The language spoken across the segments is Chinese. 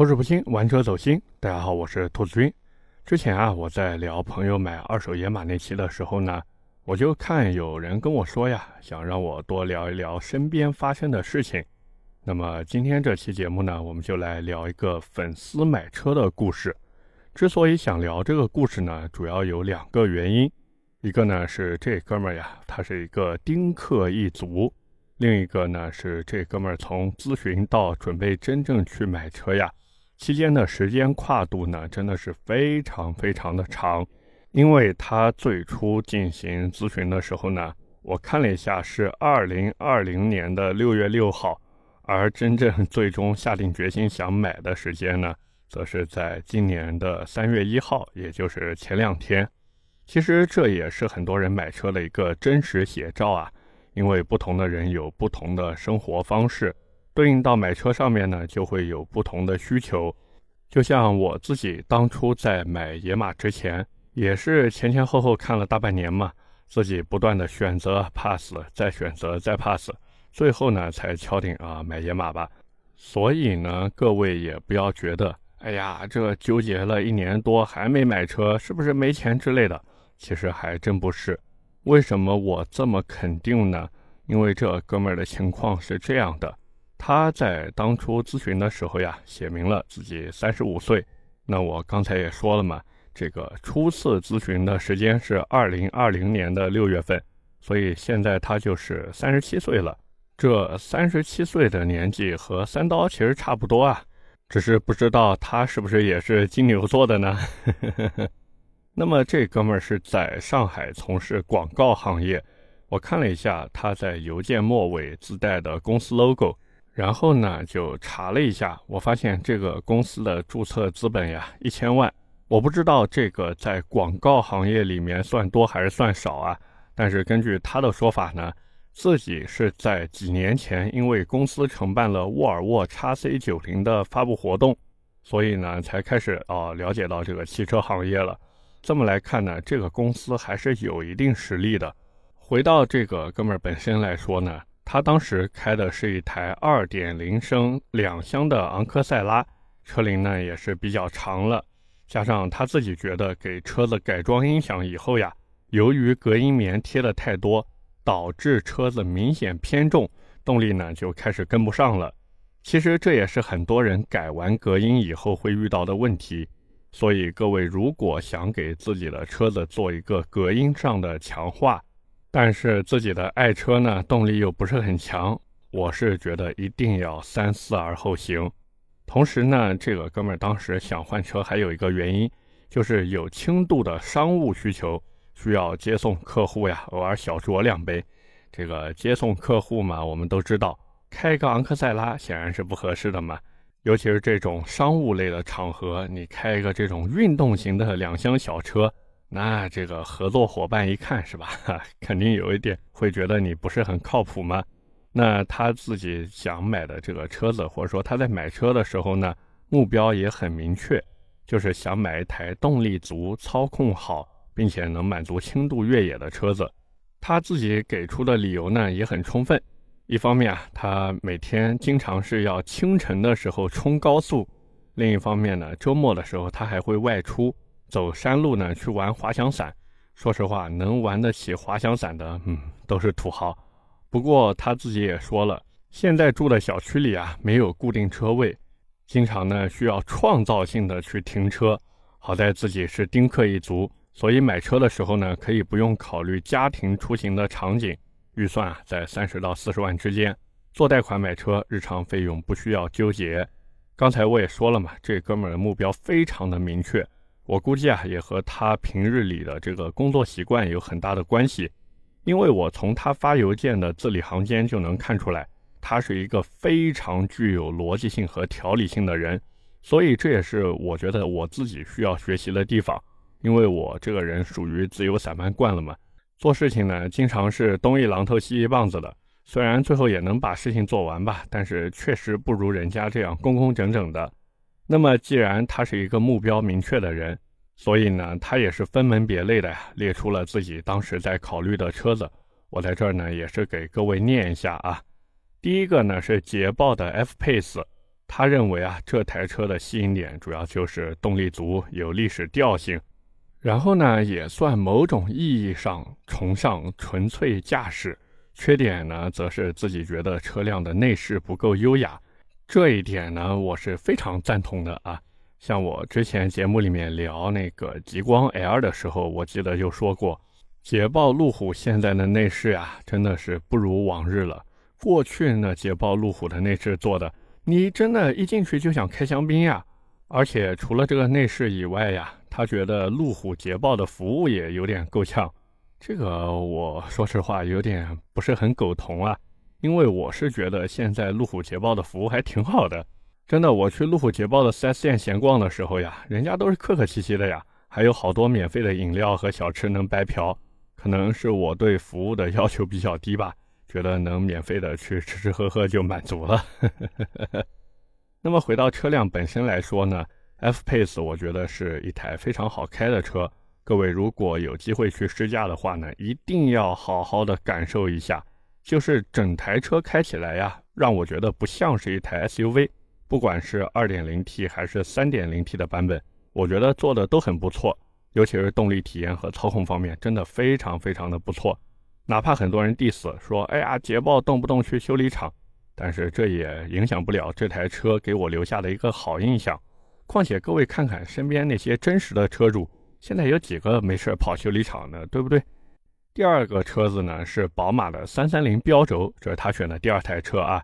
口齿不清，玩车走心。大家好，我是兔子君。之前啊，我在聊朋友买二手野马那期的时候呢，我就看有人跟我说呀，想让我多聊一聊身边发生的事情。那么今天这期节目呢，我们就来聊一个粉丝买车的故事。之所以想聊这个故事呢，主要有两个原因。一个呢是这哥们儿呀，他是一个丁克一族；另一个呢是这哥们儿从咨询到准备真正去买车呀。期间的时间跨度呢，真的是非常非常的长，因为他最初进行咨询的时候呢，我看了一下是二零二零年的六月六号，而真正 最终下定决心想买的时间呢，则是在今年的三月一号，也就是前两天。其实这也是很多人买车的一个真实写照啊，因为不同的人有不同的生活方式。对应到买车上面呢，就会有不同的需求。就像我自己当初在买野马之前，也是前前后后看了大半年嘛，自己不断的选择 pass，再选择再 pass，最后呢才敲定啊买野马吧。所以呢，各位也不要觉得，哎呀，这纠结了一年多还没买车，是不是没钱之类的？其实还真不是。为什么我这么肯定呢？因为这哥们儿的情况是这样的。他在当初咨询的时候呀，写明了自己三十五岁。那我刚才也说了嘛，这个初次咨询的时间是二零二零年的六月份，所以现在他就是三十七岁了。这三十七岁的年纪和三刀其实差不多啊，只是不知道他是不是也是金牛座的呢？那么这哥们儿是在上海从事广告行业，我看了一下他在邮件末尾自带的公司 logo。然后呢，就查了一下，我发现这个公司的注册资本呀一千万，我不知道这个在广告行业里面算多还是算少啊。但是根据他的说法呢，自己是在几年前因为公司承办了沃尔沃 x C 九零的发布活动，所以呢才开始啊了解到这个汽车行业了。这么来看呢，这个公司还是有一定实力的。回到这个哥们儿本身来说呢。他当时开的是一台2.0升两厢的昂克赛拉，车龄呢也是比较长了，加上他自己觉得给车子改装音响以后呀，由于隔音棉贴的太多，导致车子明显偏重，动力呢就开始跟不上了。其实这也是很多人改完隔音以后会遇到的问题。所以各位如果想给自己的车子做一个隔音上的强化，但是自己的爱车呢，动力又不是很强，我是觉得一定要三思而后行。同时呢，这个哥们儿当时想换车，还有一个原因，就是有轻度的商务需求，需要接送客户呀，偶尔小酌两杯。这个接送客户嘛，我们都知道，开个昂克赛拉显然是不合适的嘛，尤其是这种商务类的场合，你开一个这种运动型的两厢小车。那这个合作伙伴一看是吧，肯定有一点会觉得你不是很靠谱吗？那他自己想买的这个车子，或者说他在买车的时候呢，目标也很明确，就是想买一台动力足、操控好，并且能满足轻度越野的车子。他自己给出的理由呢也很充分，一方面啊，他每天经常是要清晨的时候冲高速，另一方面呢，周末的时候他还会外出。走山路呢，去玩滑翔伞。说实话，能玩得起滑翔伞的，嗯，都是土豪。不过他自己也说了，现在住的小区里啊，没有固定车位，经常呢需要创造性的去停车。好在自己是丁克一族，所以买车的时候呢，可以不用考虑家庭出行的场景，预算啊在三十到四十万之间，做贷款买车，日常费用不需要纠结。刚才我也说了嘛，这哥们儿的目标非常的明确。我估计啊，也和他平日里的这个工作习惯有很大的关系，因为我从他发邮件的字里行间就能看出来，他是一个非常具有逻辑性和条理性的人，所以这也是我觉得我自己需要学习的地方，因为我这个人属于自由散漫惯了嘛，做事情呢经常是东一榔头西一棒子的，虽然最后也能把事情做完吧，但是确实不如人家这样工工整整的。那么，既然他是一个目标明确的人，所以呢，他也是分门别类的呀，列出了自己当时在考虑的车子。我在这儿呢，也是给各位念一下啊。第一个呢是捷豹的 F Pace，他认为啊，这台车的吸引点主要就是动力足，有历史调性，然后呢，也算某种意义上崇尚纯粹驾驶。缺点呢，则是自己觉得车辆的内饰不够优雅。这一点呢，我是非常赞同的啊。像我之前节目里面聊那个极光 L 的时候，我记得就说过，捷豹路虎现在的内饰呀，真的是不如往日了。过去呢，捷豹路虎的内饰做的，你真的一进去就想开香槟呀。而且除了这个内饰以外呀，他觉得路虎捷豹的服务也有点够呛。这个我说实话有点不是很苟同啊，因为我是觉得现在路虎捷豹的服务还挺好的。真的，我去路虎捷豹的 4S 店闲逛的时候呀，人家都是客客气气的呀，还有好多免费的饮料和小吃能白嫖。可能是我对服务的要求比较低吧，觉得能免费的去吃吃喝喝就满足了。那么回到车辆本身来说呢，F-Pace 我觉得是一台非常好开的车。各位如果有机会去试驾的话呢，一定要好好的感受一下，就是整台车开起来呀，让我觉得不像是一台 SUV。不管是 2.0T 还是 3.0T 的版本，我觉得做的都很不错，尤其是动力体验和操控方面，真的非常非常的不错。哪怕很多人 diss 说，哎呀，捷豹动不动去修理厂，但是这也影响不了这台车给我留下的一个好印象。况且各位看看身边那些真实的车主，现在有几个没事跑修理厂的，对不对？第二个车子呢是宝马的330标轴，这是他选的第二台车啊。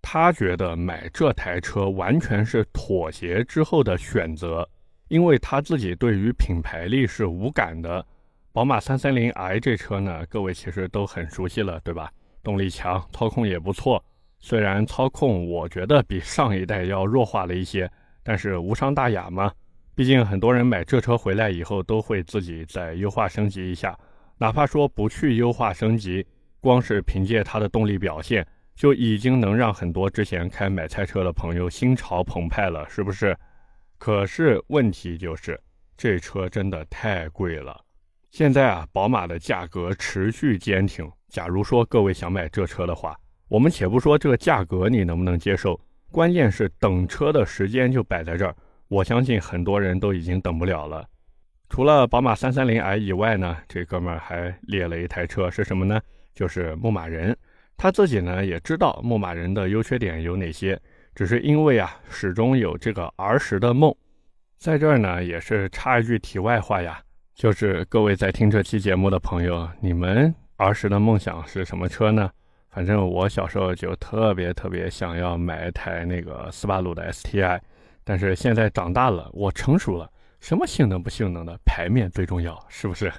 他觉得买这台车完全是妥协之后的选择，因为他自己对于品牌力是无感的。宝马 330i 这车呢，各位其实都很熟悉了，对吧？动力强，操控也不错。虽然操控我觉得比上一代要弱化了一些，但是无伤大雅嘛。毕竟很多人买这车回来以后都会自己再优化升级一下，哪怕说不去优化升级，光是凭借它的动力表现。就已经能让很多之前开买菜车的朋友心潮澎湃了，是不是？可是问题就是，这车真的太贵了。现在啊，宝马的价格持续坚挺。假如说各位想买这车的话，我们且不说这个价格你能不能接受，关键是等车的时间就摆在这儿。我相信很多人都已经等不了了。除了宝马 330i 以外呢，这哥们儿还列了一台车，是什么呢？就是牧马人。他自己呢也知道牧马人的优缺点有哪些，只是因为啊始终有这个儿时的梦，在这儿呢也是插一句题外话呀，就是各位在听这期节目的朋友，你们儿时的梦想是什么车呢？反正我小时候就特别特别想要买一台那个斯巴鲁的 STI，但是现在长大了，我成熟了，什么性能不性能的，排面最重要，是不是？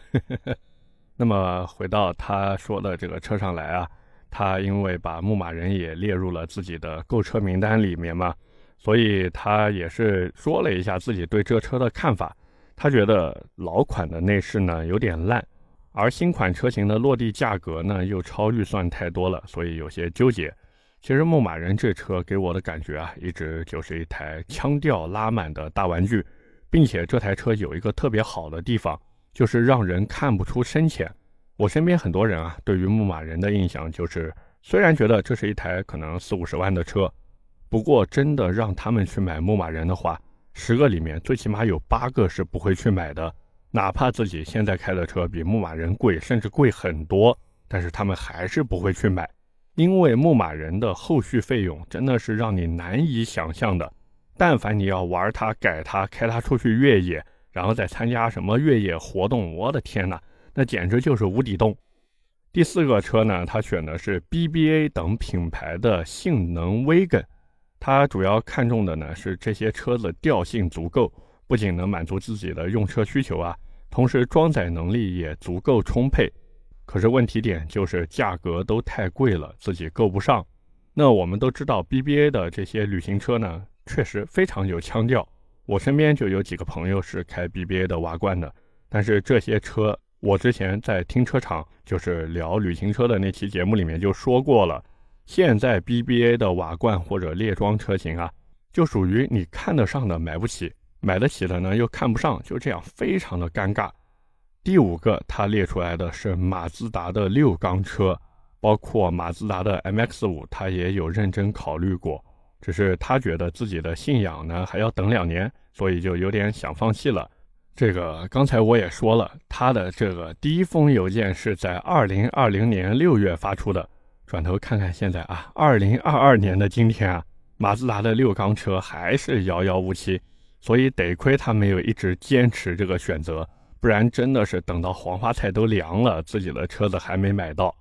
那么回到他说的这个车上来啊。他因为把牧马人也列入了自己的购车名单里面嘛，所以他也是说了一下自己对这车的看法。他觉得老款的内饰呢有点烂，而新款车型的落地价格呢又超预算太多了，所以有些纠结。其实牧马人这车给我的感觉啊，一直就是一台腔调拉满的大玩具，并且这台车有一个特别好的地方，就是让人看不出深浅。我身边很多人啊，对于牧马人的印象就是，虽然觉得这是一台可能四五十万的车，不过真的让他们去买牧马人的话，十个里面最起码有八个是不会去买的。哪怕自己现在开的车比牧马人贵，甚至贵很多，但是他们还是不会去买，因为牧马人的后续费用真的是让你难以想象的。但凡你要玩它、改它、开它出去越野，然后再参加什么越野活动，我的天哪！那简直就是无底洞。第四个车呢，他选的是 BBA 等品牌的性能 Wagon，他主要看重的呢是这些车子调性足够，不仅能满足自己的用车需求啊，同时装载能力也足够充沛。可是问题点就是价格都太贵了，自己够不上。那我们都知道 BBA 的这些旅行车呢，确实非常有腔调。我身边就有几个朋友是开 BBA 的瓦罐的，但是这些车。我之前在停车场，就是聊旅行车的那期节目里面就说过了。现在 BBA 的瓦罐或者列装车型啊，就属于你看得上的买不起，买得起的呢又看不上，就这样非常的尴尬。第五个，他列出来的是马自达的六缸车，包括马自达的 MX-5，他也有认真考虑过。只是他觉得自己的信仰呢还要等两年，所以就有点想放弃了。这个刚才我也说了，他的这个第一封邮件是在二零二零年六月发出的。转头看看现在啊，二零二二年的今天啊，马自达的六缸车还是遥遥无期，所以得亏他没有一直坚持这个选择，不然真的是等到黄花菜都凉了，自己的车子还没买到。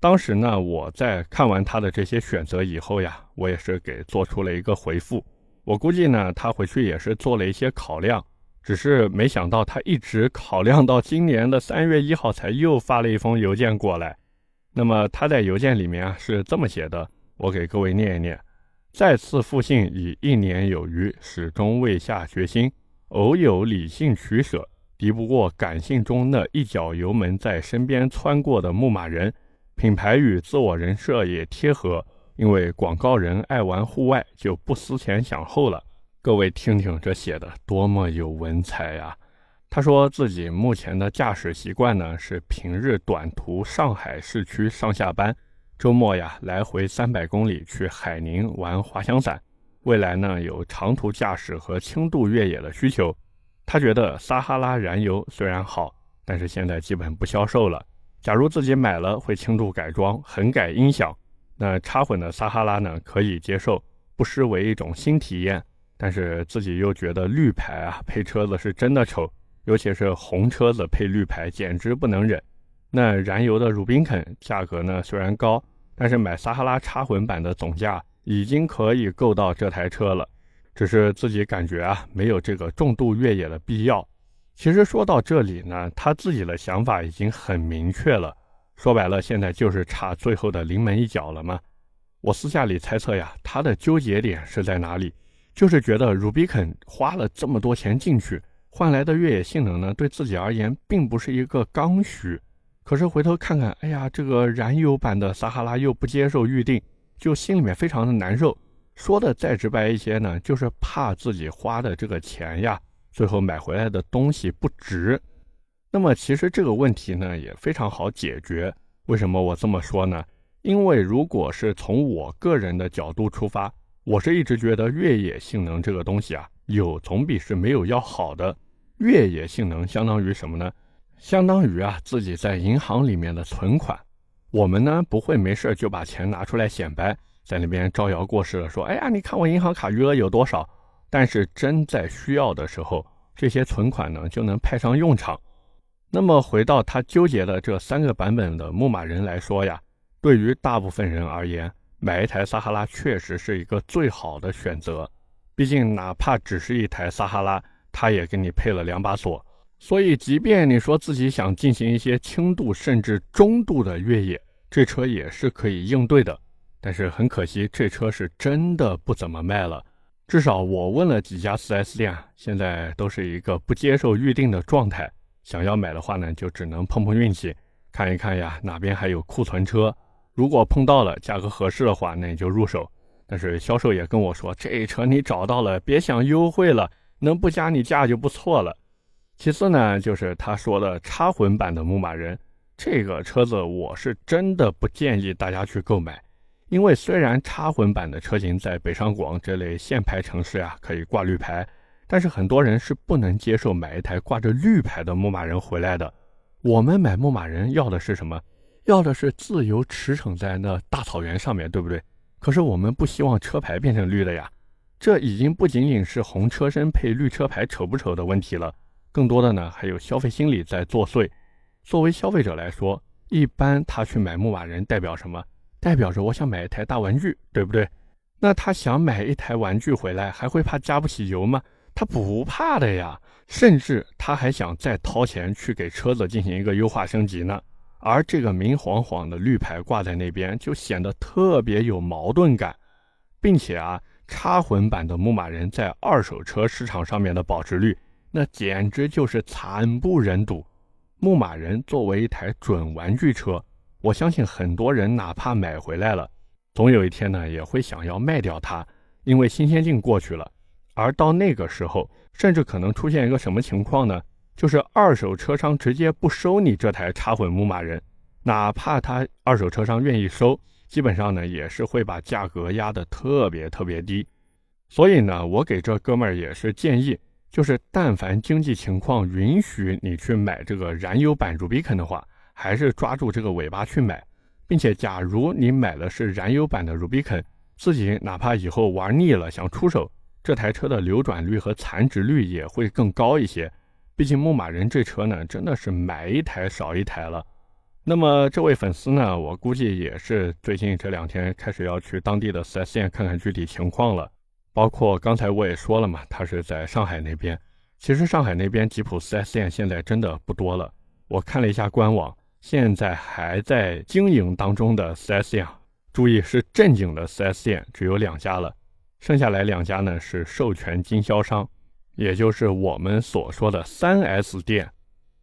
当时呢，我在看完他的这些选择以后呀，我也是给做出了一个回复。我估计呢，他回去也是做了一些考量，只是没想到他一直考量到今年的三月一号才又发了一封邮件过来。那么他在邮件里面啊是这么写的，我给各位念一念：再次复信已一年有余，始终未下决心，偶有理性取舍，敌不过感性中那一脚油门在身边窜过的牧马人。品牌与自我人设也贴合，因为广告人爱玩户外，就不思前想后了。各位听听这写的多么有文采呀！他说自己目前的驾驶习惯呢是平日短途上海市区上下班，周末呀来回三百公里去海宁玩滑翔伞。未来呢有长途驾驶和轻度越野的需求。他觉得撒哈拉燃油虽然好，但是现在基本不销售了。假如自己买了，会轻度改装、很改音响，那插混的撒哈拉呢可以接受，不失为一种新体验。但是自己又觉得绿牌啊配车子是真的丑，尤其是红车子配绿牌，简直不能忍。那燃油的鲁宾肯价格呢虽然高，但是买撒哈拉插混版的总价已经可以够到这台车了，只是自己感觉啊没有这个重度越野的必要。其实说到这里呢，他自己的想法已经很明确了。说白了，现在就是差最后的临门一脚了吗？我私下里猜测呀，他的纠结点是在哪里？就是觉得 Rubicon 花了这么多钱进去，换来的越野性能呢，对自己而言并不是一个刚需。可是回头看看，哎呀，这个燃油版的撒哈拉又不接受预定，就心里面非常的难受。说的再直白一些呢，就是怕自己花的这个钱呀。最后买回来的东西不值，那么其实这个问题呢也非常好解决。为什么我这么说呢？因为如果是从我个人的角度出发，我是一直觉得越野性能这个东西啊，有总比是没有要好的。越野性能相当于什么呢？相当于啊自己在银行里面的存款。我们呢不会没事就把钱拿出来显摆，在那边招摇过市的说：“哎呀，你看我银行卡余额有多少。”但是真在需要的时候，这些存款呢就能派上用场。那么回到他纠结的这三个版本的牧马人来说呀，对于大部分人而言，买一台撒哈拉确实是一个最好的选择。毕竟哪怕只是一台撒哈拉，它也给你配了两把锁，所以即便你说自己想进行一些轻度甚至中度的越野，这车也是可以应对的。但是很可惜，这车是真的不怎么卖了。至少我问了几家 4S 店，现在都是一个不接受预定的状态。想要买的话呢，就只能碰碰运气，看一看呀哪边还有库存车。如果碰到了价格合适的话，那你就入手。但是销售也跟我说，这车你找到了，别想优惠了，能不加你价就不错了。其次呢，就是他说的插混版的牧马人，这个车子我是真的不建议大家去购买。因为虽然插混版的车型在北上广这类限牌城市啊可以挂绿牌，但是很多人是不能接受买一台挂着绿牌的牧马人回来的。我们买牧马人要的是什么？要的是自由驰骋在那大草原上面对不对？可是我们不希望车牌变成绿的呀。这已经不仅仅是红车身配绿车牌丑不丑的问题了，更多的呢还有消费心理在作祟。作为消费者来说，一般他去买牧马人代表什么？代表着我想买一台大玩具，对不对？那他想买一台玩具回来，还会怕加不起油吗？他不怕的呀，甚至他还想再掏钱去给车子进行一个优化升级呢。而这个明晃晃的绿牌挂在那边，就显得特别有矛盾感，并且啊，插混版的牧马人在二手车市场上面的保值率，那简直就是惨不忍睹。牧马人作为一台准玩具车。我相信很多人哪怕买回来了，总有一天呢也会想要卖掉它，因为新鲜劲过去了。而到那个时候，甚至可能出现一个什么情况呢？就是二手车商直接不收你这台插混牧马人，哪怕他二手车商愿意收，基本上呢也是会把价格压得特别特别低。所以呢，我给这哥们儿也是建议，就是但凡经济情况允许你去买这个燃油版 Rubicon 的话，还是抓住这个尾巴去买，并且假如你买的是燃油版的 Rubicon，自己哪怕以后玩腻了想出手，这台车的流转率和残值率也会更高一些。毕竟牧马人这车呢，真的是买一台少一台了。那么这位粉丝呢，我估计也是最近这两天开始要去当地的 4S 店看看具体情况了。包括刚才我也说了嘛，他是在上海那边。其实上海那边吉普 4S 店现在真的不多了。我看了一下官网，现在还在经营当中的 4S 店啊，注意是正经的 4S 店，只有两家了。剩下来两家呢是授权经销商。也就是我们所说的三 S 店，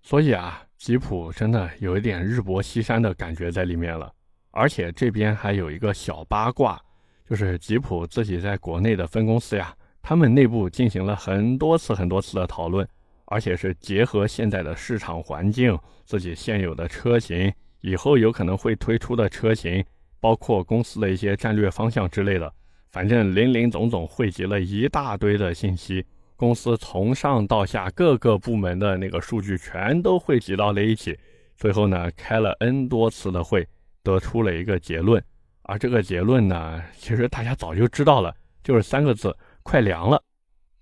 所以啊，吉普真的有一点日薄西山的感觉在里面了。而且这边还有一个小八卦，就是吉普自己在国内的分公司呀，他们内部进行了很多次、很多次的讨论，而且是结合现在的市场环境、自己现有的车型、以后有可能会推出的车型，包括公司的一些战略方向之类的，反正林林总总汇集了一大堆的信息。公司从上到下各个部门的那个数据全都汇集到了一起，最后呢开了 N 多次的会，得出了一个结论。而这个结论呢，其实大家早就知道了，就是三个字：快凉了。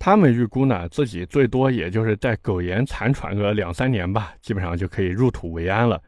他们预估呢，自己最多也就是在苟延残喘个两三年吧，基本上就可以入土为安了。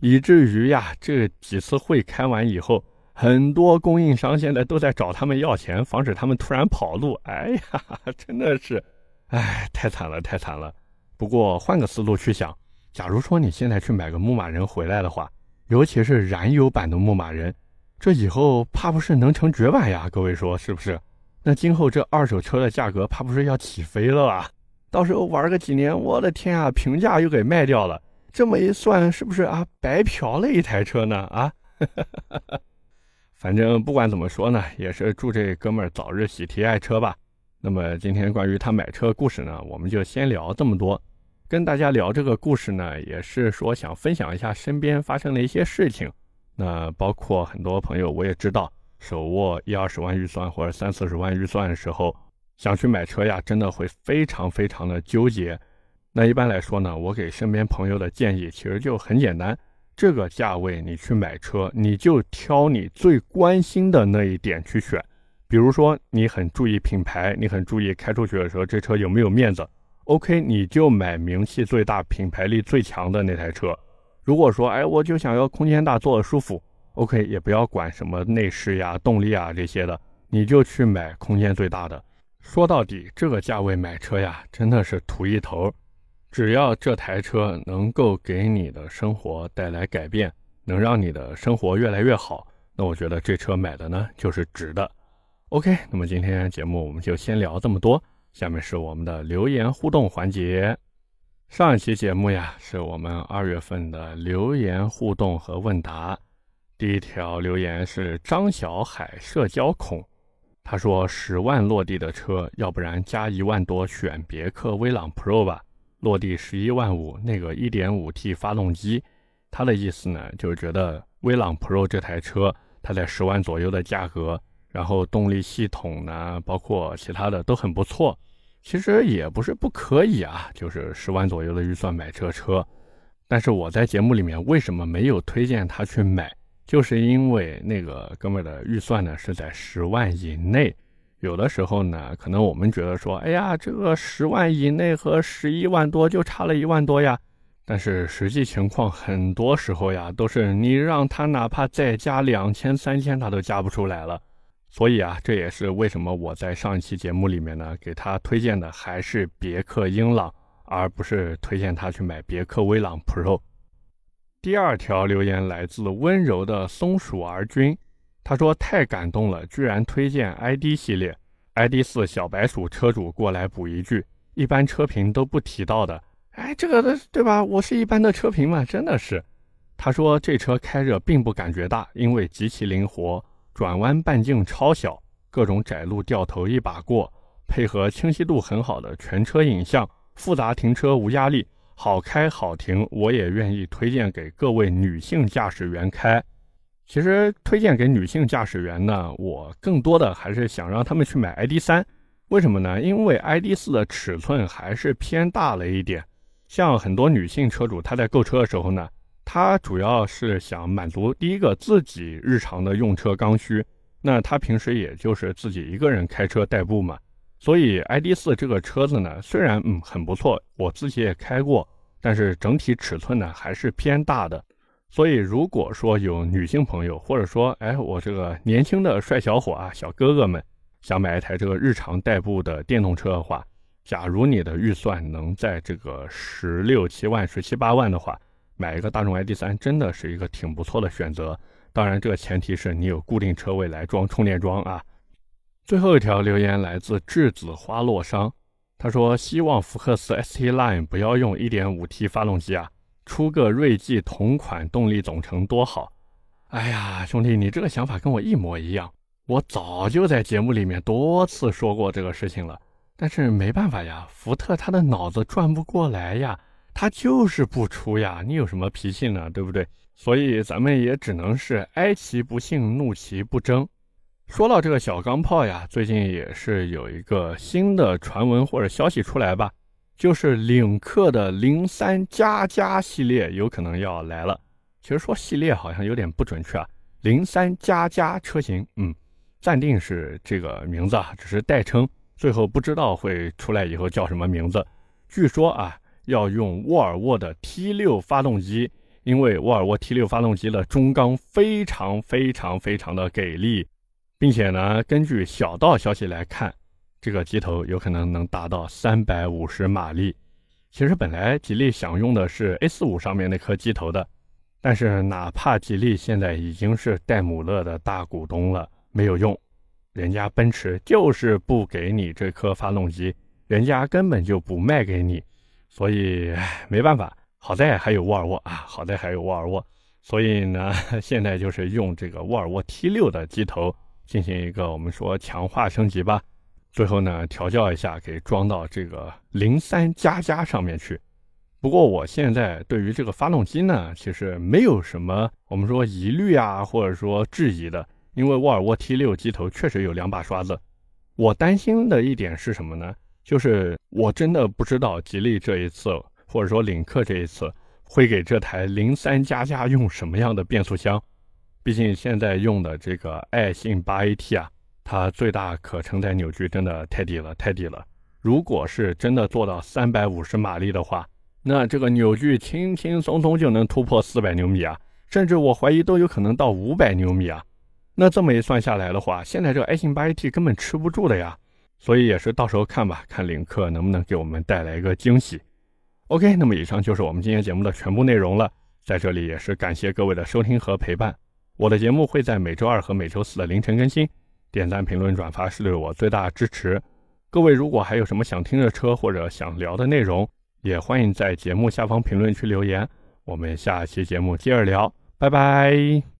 以至于呀，这几次会开完以后，很多供应商现在都在找他们要钱，防止他们突然跑路。哎呀，真的是。哎，太惨了，太惨了。不过换个思路去想，假如说你现在去买个牧马人回来的话，尤其是燃油版的牧马人，这以后怕不是能成绝版呀？各位说是不是？那今后这二手车的价格怕不是要起飞了吧？到时候玩个几年，我的天啊，平价又给卖掉了。这么一算，是不是啊？白嫖了一台车呢？啊？反正不管怎么说呢，也是祝这哥们儿早日喜提爱车吧。那么今天关于他买车故事呢，我们就先聊这么多。跟大家聊这个故事呢，也是说想分享一下身边发生的一些事情。那包括很多朋友，我也知道，手握一二十万预算或者三四十万预算的时候，想去买车呀，真的会非常非常的纠结。那一般来说呢，我给身边朋友的建议其实就很简单：这个价位你去买车，你就挑你最关心的那一点去选。比如说，你很注意品牌，你很注意开出去的时候这车有没有面子。OK，你就买名气最大、品牌力最强的那台车。如果说，哎，我就想要空间大、坐的舒服，OK，也不要管什么内饰呀、动力啊这些的，你就去买空间最大的。说到底，这个价位买车呀，真的是图一头。只要这台车能够给你的生活带来改变，能让你的生活越来越好，那我觉得这车买的呢就是值的。OK，那么今天节目我们就先聊这么多。下面是我们的留言互动环节。上一期节目呀，是我们二月份的留言互动和问答。第一条留言是张小海社交恐，他说十万落地的车，要不然加一万多选别克威朗 Pro 吧，落地十一万五，那个 1.5T 发动机。他的意思呢，就是觉得威朗 Pro 这台车，它在十万左右的价格。然后动力系统呢，包括其他的都很不错，其实也不是不可以啊，就是十万左右的预算买这车。但是我在节目里面为什么没有推荐他去买，就是因为那个哥们儿的预算呢是在十万以内。有的时候呢，可能我们觉得说，哎呀，这个十万以内和十一万多就差了一万多呀。但是实际情况很多时候呀，都是你让他哪怕再加两千三千，他都加不出来了。所以啊，这也是为什么我在上一期节目里面呢，给他推荐的还是别克英朗，而不是推荐他去买别克威朗 Pro。第二条留言来自温柔的松鼠儿君，他说太感动了，居然推荐 ID 系列，ID 四小白鼠车主过来补一句，一般车评都不提到的，哎，这个的对吧？我是一般的车评嘛，真的是。他说这车开着并不感觉大，因为极其灵活。转弯半径超小，各种窄路掉头一把过，配合清晰度很好的全车影像，复杂停车无压力，好开好停，我也愿意推荐给各位女性驾驶员开。其实推荐给女性驾驶员呢，我更多的还是想让他们去买 ID.3。为什么呢？因为 ID.4 的尺寸还是偏大了一点。像很多女性车主，她在购车的时候呢，她主要是想满足第一个自己日常的用车刚需。那她平时也就是自己一个人开车代步嘛。所以 ID.4 这个车子呢，虽然嗯很不错，我自己也开过，但是整体尺寸呢还是偏大的。所以如果说有女性朋友，或者说哎我这个年轻的帅小伙啊、小哥哥们，想买一台这个日常代步的电动车的话，假如你的预算能在这个十六七万、十七八万的话，买一个大众 ID.3 真的是一个挺不错的选择。当然，这个前提是你有固定车位来装充电桩啊。最后一条留言来自栀子花落殇，他说希望福克斯 ST Line 不要用 1.5T 发动机啊，出个锐际同款动力总成多好。哎呀，兄弟，你这个想法跟我一模一样，我早就在节目里面多次说过这个事情了。但是没办法呀，福特他的脑子转不过来呀，他就是不出呀。你有什么脾气呢？对不对？所以咱们也只能是哀其不幸，怒其不争。说到这个小钢炮呀，最近也是有一个新的传闻或者消息出来吧，就是领克的零三加加系列有可能要来了。其实说系列好像有点不准确啊，零三加加车型，嗯，暂定是这个名字啊，只是代称。最后不知道会出来以后叫什么名字。据说啊，要用沃尔沃的 T6 发动机，因为沃尔沃 T6 发动机的中缸非常非常非常的给力，并且呢，根据小道消息来看，这个机头有可能能达到三百五十马力。其实本来吉利想用的是 A45 上面那颗机头的，但是哪怕吉利现在已经是戴姆勒的大股东了，没有用。人家奔驰就是不给你这颗发动机，人家根本就不卖给你，所以没办法。好在还有沃尔沃啊，好在还有沃尔沃，所以呢，现在就是用这个沃尔沃 T6 的机头进行一个我们说强化升级吧。最后呢，调教一下，给装到这个零三加加上面去。不过我现在对于这个发动机呢，其实没有什么我们说疑虑啊，或者说质疑的。因为沃尔沃 T6 机头确实有两把刷子，我担心的一点是什么呢？就是我真的不知道吉利这一次，或者说领克这一次会给这台零三加加用什么样的变速箱。毕竟现在用的这个爱信八 AT 啊，它最大可承载扭矩真的太低了，太低了。如果是真的做到三百五十马力的话，那这个扭矩轻轻松松就能突破四百牛米啊，甚至我怀疑都有可能到五百牛米啊。那这么一算下来的话，现在这个爱信八 AT 根本吃不住的呀，所以也是到时候看吧，看领克能不能给我们带来一个惊喜。OK，那么以上就是我们今天节目的全部内容了，在这里也是感谢各位的收听和陪伴。我的节目会在每周二和每周四的凌晨更新，点赞、评论、转发是对我最大的支持。各位如果还有什么想听的车或者想聊的内容，也欢迎在节目下方评论区留言，我们下期节目接着聊，拜拜。